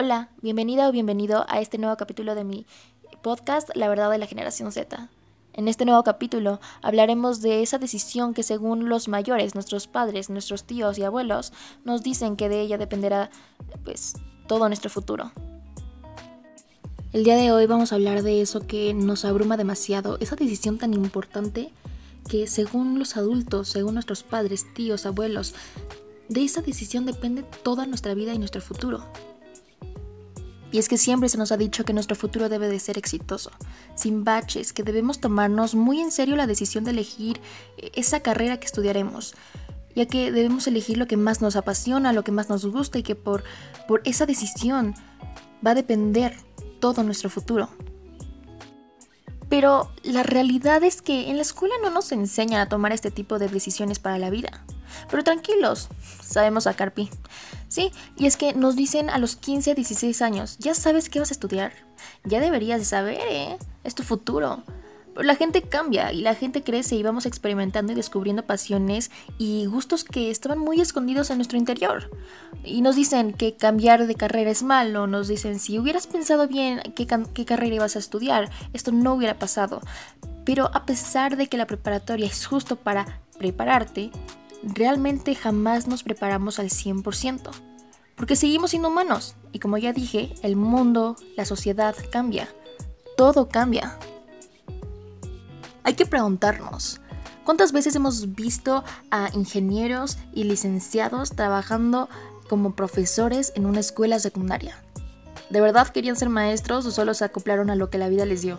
Hola, bienvenida o bienvenido a este nuevo capítulo de mi podcast La verdad de la generación Z. En este nuevo capítulo hablaremos de esa decisión que según los mayores, nuestros padres, nuestros tíos y abuelos, nos dicen que de ella dependerá pues todo nuestro futuro. El día de hoy vamos a hablar de eso que nos abruma demasiado, esa decisión tan importante que según los adultos, según nuestros padres, tíos, abuelos, de esa decisión depende toda nuestra vida y nuestro futuro. Y es que siempre se nos ha dicho que nuestro futuro debe de ser exitoso, sin baches, que debemos tomarnos muy en serio la decisión de elegir eh, esa carrera que estudiaremos, ya que debemos elegir lo que más nos apasiona, lo que más nos gusta y que por, por esa decisión va a depender todo nuestro futuro. Pero la realidad es que en la escuela no nos enseñan a tomar este tipo de decisiones para la vida. Pero tranquilos, sabemos a Carpi. Sí, y es que nos dicen a los 15, 16 años, ya sabes qué vas a estudiar. Ya deberías de saber, ¿eh? Es tu futuro. Pero la gente cambia y la gente crece y vamos experimentando y descubriendo pasiones y gustos que estaban muy escondidos en nuestro interior. Y nos dicen que cambiar de carrera es malo, nos dicen si hubieras pensado bien qué carrera ibas a estudiar, esto no hubiera pasado. Pero a pesar de que la preparatoria es justo para prepararte, realmente jamás nos preparamos al 100%, porque seguimos siendo humanos y como ya dije, el mundo, la sociedad cambia, todo cambia. Hay que preguntarnos, ¿cuántas veces hemos visto a ingenieros y licenciados trabajando como profesores en una escuela secundaria? ¿De verdad querían ser maestros o solo se acoplaron a lo que la vida les dio?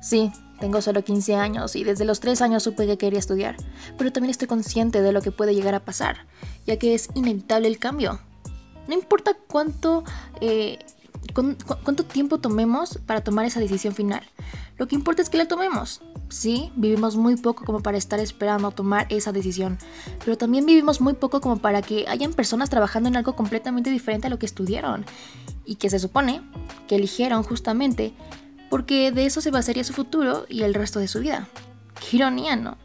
Sí, tengo solo 15 años y desde los 3 años supe que quería estudiar, pero también estoy consciente de lo que puede llegar a pasar, ya que es inevitable el cambio. No importa cuánto, eh, cuánto tiempo tomemos para tomar esa decisión final, lo que importa es que la tomemos. Sí, vivimos muy poco como para estar esperando tomar esa decisión, pero también vivimos muy poco como para que hayan personas trabajando en algo completamente diferente a lo que estudiaron y que se supone que eligieron justamente porque de eso se basaría su futuro y el resto de su vida. Qué ironía, ¿no?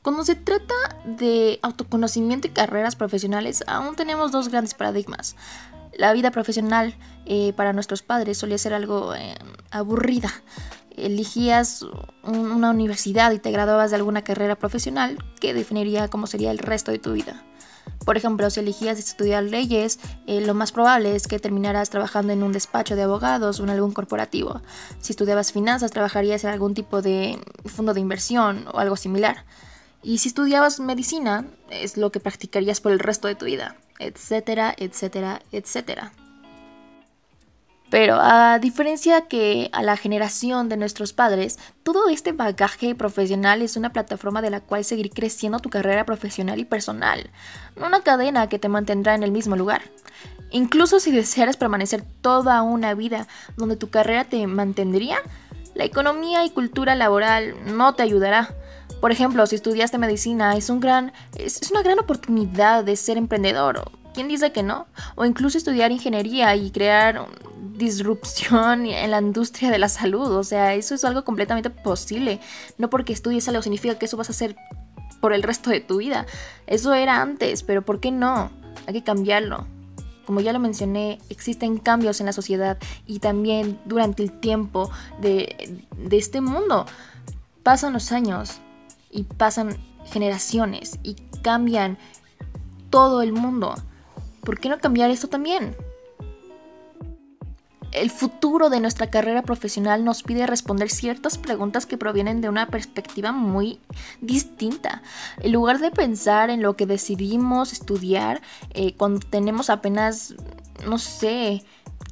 Cuando se trata de autoconocimiento y carreras profesionales, aún tenemos dos grandes paradigmas. La vida profesional eh, para nuestros padres solía ser algo eh, aburrida. Elegías una universidad y te graduabas de alguna carrera profesional que definiría cómo sería el resto de tu vida. Por ejemplo, si elegías estudiar leyes, eh, lo más probable es que terminaras trabajando en un despacho de abogados o en algún corporativo. Si estudiabas finanzas, trabajarías en algún tipo de fondo de inversión o algo similar. Y si estudiabas medicina, es lo que practicarías por el resto de tu vida, etcétera, etcétera, etcétera. Pero a diferencia que a la generación de nuestros padres, todo este bagaje profesional es una plataforma de la cual seguir creciendo tu carrera profesional y personal, no una cadena que te mantendrá en el mismo lugar. Incluso si desearas permanecer toda una vida donde tu carrera te mantendría, la economía y cultura laboral no te ayudará. Por ejemplo, si estudiaste medicina, es, un gran, es, una gran oportunidad de ser emprendedor. ¿Quién dice que no? O incluso estudiar ingeniería y crear disrupción en la industria de la salud. O sea, eso es algo completamente posible. No porque estudies algo significa que eso vas a hacer por el resto de tu vida. Eso era antes, pero ¿por qué no? Hay que cambiarlo. Como ya lo mencioné, existen cambios en la sociedad y también durante el tiempo de, de este mundo. Pasan los años y pasan generaciones y cambian todo el mundo. ¿Por qué no cambiar esto también? el futuro de nuestra carrera profesional nos pide responder ciertas preguntas que provienen de una perspectiva muy distinta. En lugar de pensar en lo que decidimos estudiar eh, cuando tenemos apenas, no sé,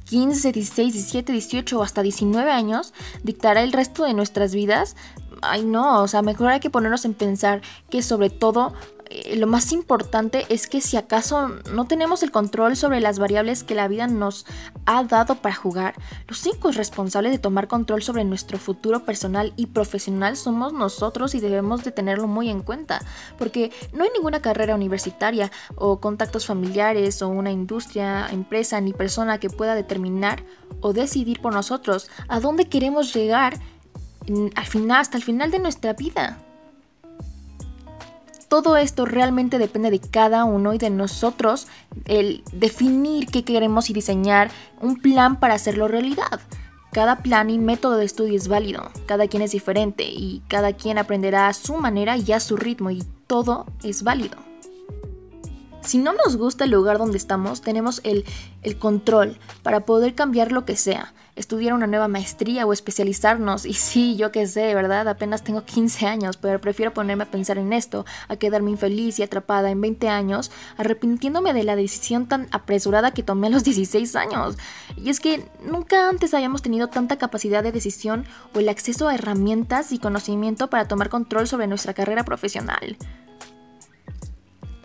15, 16, 17, 18 o hasta 19 años, dictará el resto de nuestras vidas. Ay no, o sea, mejor hay que ponernos en pensar que sobre todo eh, lo más importante es que si acaso no tenemos el control sobre las variables que la vida nos ha dado para jugar, los únicos responsables de tomar control sobre nuestro futuro personal y profesional somos nosotros y debemos de tenerlo muy en cuenta, porque no hay ninguna carrera universitaria o contactos familiares o una industria, empresa ni persona que pueda determinar o decidir por nosotros a dónde queremos llegar al final, hasta el final de nuestra vida. Todo esto realmente depende de cada uno y de nosotros el definir qué queremos y diseñar un plan para hacerlo realidad. Cada plan y método de estudio es válido, cada quien es diferente y cada quien aprenderá a su manera y a su ritmo y todo es válido. Si no nos gusta el lugar donde estamos, tenemos el, control para poder cambiar lo que sea, estudiar una nueva maestría o especializarnos. Y sí, yo qué sé, ¿verdad? Apenas tengo 15 años, pero prefiero ponerme a pensar en esto, a quedarme infeliz y atrapada en 20 años, arrepintiéndome de la decisión tan apresurada que tomé a los 16 años. Y es que nunca antes habíamos tenido tanta capacidad de decisión o el acceso a herramientas y conocimiento para tomar control sobre nuestra carrera profesional.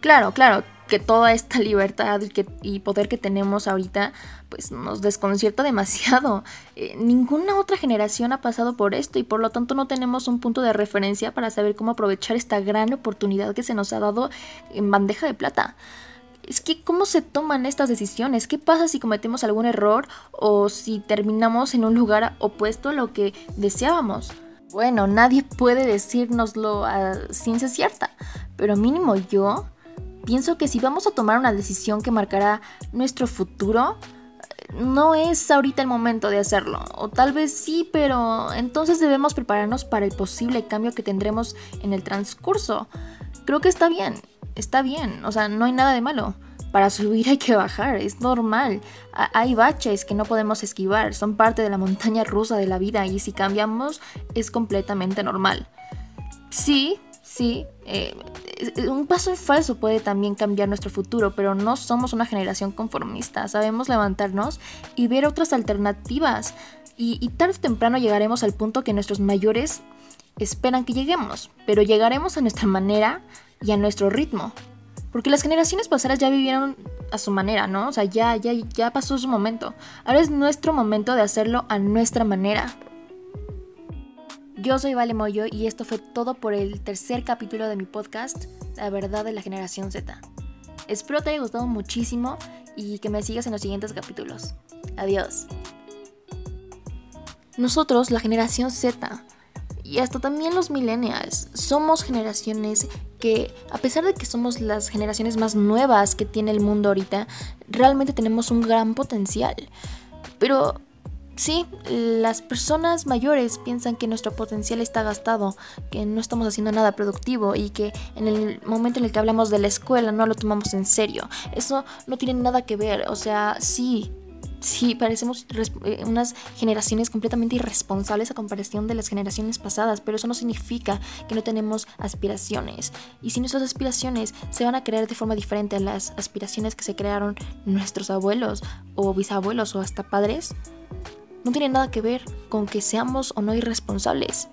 Claro, claro, que toda esta libertad y, poder que tenemos ahorita pues nos desconcierta demasiado. Eh, ninguna otra generación ha pasado por esto y por lo tanto no tenemos un punto de referencia para saber cómo aprovechar esta gran oportunidad que se nos ha dado en bandeja de plata. Es que, ¿cómo se toman estas decisiones? ¿Qué pasa si cometemos algún error o si terminamos en un lugar opuesto a lo que deseábamos? Bueno, nadie puede decírnoslo a ciencia cierta, pero mínimo yo pienso que si vamos a tomar una decisión que marcará nuestro futuro, no es ahorita el momento de hacerlo. O tal vez sí, pero entonces debemos prepararnos para el posible cambio que tendremos en el transcurso. Creo que está bien, está bien, o sea, no hay nada de malo. Para subir hay que bajar, es normal. hay baches que no podemos esquivar, son parte de la montaña rusa de la vida y si cambiamos es completamente normal. Sí, sí, eh, un paso en falso puede también cambiar nuestro futuro, pero no somos una generación conformista. Sabemos levantarnos y ver otras alternativas. Y, tarde o temprano llegaremos al punto que nuestros mayores esperan que lleguemos, pero llegaremos a nuestra manera y a nuestro ritmo. Porque las generaciones pasadas ya vivieron a su manera, ¿no? O sea, ya, ya, ya pasó su momento. Ahora es nuestro momento de hacerlo a nuestra manera. Yo soy Vale Moyo y esto fue todo por el tercer capítulo de mi podcast, La verdad de la generación Z. Espero te haya gustado muchísimo y que me sigas en los siguientes capítulos. Adiós. Nosotros, la generación Z, y hasta también los millennials, somos generaciones que, a pesar de que somos las generaciones más nuevas que tiene el mundo ahorita, realmente tenemos un gran potencial. Pero Sí, las personas mayores piensan que nuestro potencial está gastado, que no estamos haciendo nada productivo y que en el momento en el que hablamos de la escuela no lo tomamos en serio. Eso no tiene nada que ver, o sea, sí, sí, parecemos eh, unas generaciones completamente irresponsables a comparación de las generaciones pasadas, pero eso no significa que no tenemos aspiraciones. Y si nuestras aspiraciones se van a crear de forma diferente a las aspiraciones que se crearon nuestros abuelos o bisabuelos o hasta padres, no tiene nada que ver con que seamos o no irresponsables.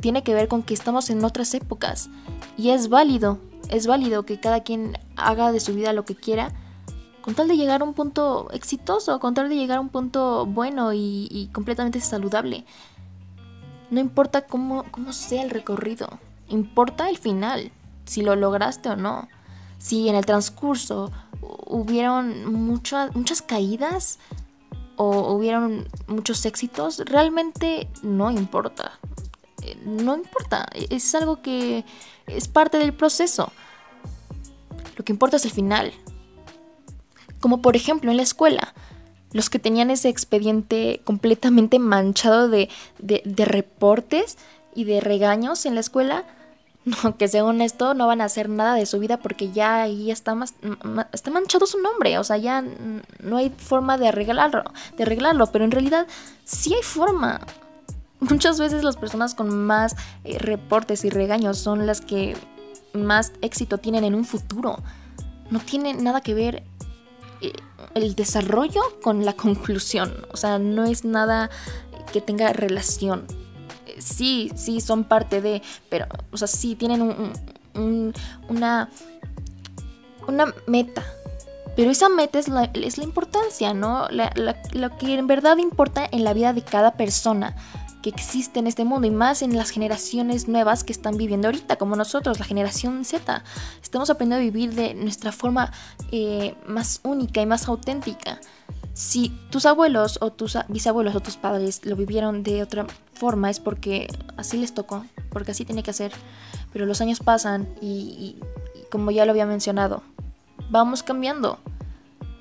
Tiene que ver con que estamos en otras épocas. Y es válido, es válido que cada quien haga de su vida lo que quiera con tal de llegar a un punto exitoso, con tal de llegar a un punto bueno y, completamente saludable. No importa cómo, cómo sea el recorrido, importa el final, si lo lograste o no. Si en el transcurso hubieron muchas muchas caídas, o hubieron muchos éxitos, realmente no importa. Eh, no importa, es algo que es parte del proceso. Lo que importa es el final. Como por ejemplo en la escuela, los que tenían ese expediente completamente manchado de, de reportes y de regaños en la escuela, que según esto no van a hacer nada de su vida porque ya ahí está, más, está manchado su nombre, o sea, ya no hay forma de arreglarlo, de arreglarlo, pero en realidad sí hay forma. Muchas veces las personas con más eh, reportes y regaños son las que más éxito tienen en un futuro. No tiene nada que ver eh, el desarrollo con la conclusión, o sea, no es nada que tenga relación sí, sí son parte de, pero, o sea, sí tienen una, una meta. Pero esa meta es la, es la importancia, ¿no? lo que en verdad importa en la vida de cada persona que existe en este mundo y más en las generaciones nuevas que están viviendo ahorita, como nosotros, la generación Z. Estamos aprendiendo a vivir de nuestra forma eh, más única y más auténtica. Si tus abuelos o tus bisabuelos o tus padres lo vivieron de otra forma es porque así les tocó, porque así tiene que ser. pero los años pasan y, como ya lo había mencionado, vamos cambiando.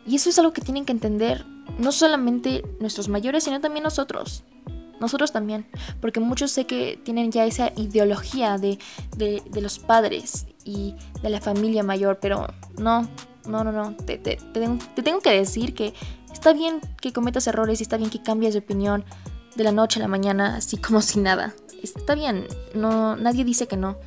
Y eso es algo que tienen que entender no solamente nuestros mayores, sino también nosotros. Nosotros también, porque muchos sé que tienen ya esa ideología de, de, los padres y de la familia mayor, pero no, no, no, no. Te, te, te, tengo que decir que está bien que cometas errores y está bien que cambies de opinión de la noche a la mañana, así como si nada. Está bien, no, nadie dice que no.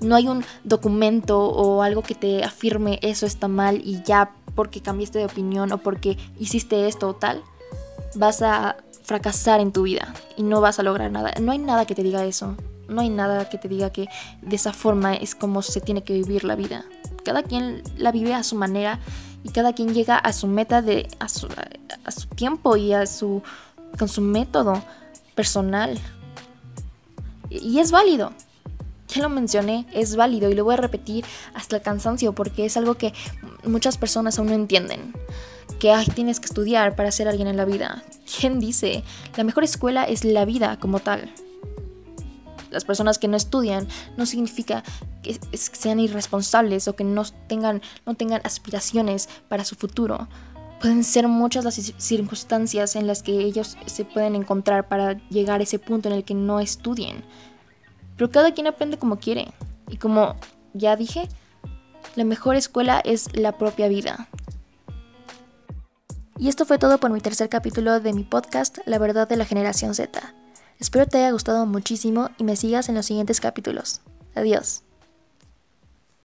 No hay un documento o algo que te afirme eso está mal y ya porque cambiaste de opinión o porque hiciste esto o tal, vas a fracasar en tu vida y no vas a lograr nada. No hay nada que te diga eso. No hay nada que te diga que de esa forma es como se tiene que vivir la vida. Cada quien la vive a su manera y cada quien llega a su meta de a su, a su tiempo y a su con su método personal. Y es válido. Ya lo mencioné, es válido y lo voy a repetir hasta el cansancio porque es algo que muchas personas aún no entienden. Que ay, tienes que estudiar para ser alguien en la vida. ¿Quién dice? La mejor escuela es la vida como tal. Las personas que no estudian no significa que sean irresponsables o que no tengan, no tengan aspiraciones para su futuro. Pueden ser muchas las circunstancias en las que ellos se pueden encontrar para llegar a ese punto en el que no estudien. Pero cada quien aprende como quiere. Y como ya dije, la mejor escuela es la propia vida. Y esto fue todo por mi tercer capítulo de mi podcast La verdad de la generación Z. Espero te haya gustado muchísimo y me sigas en los siguientes capítulos. Adiós.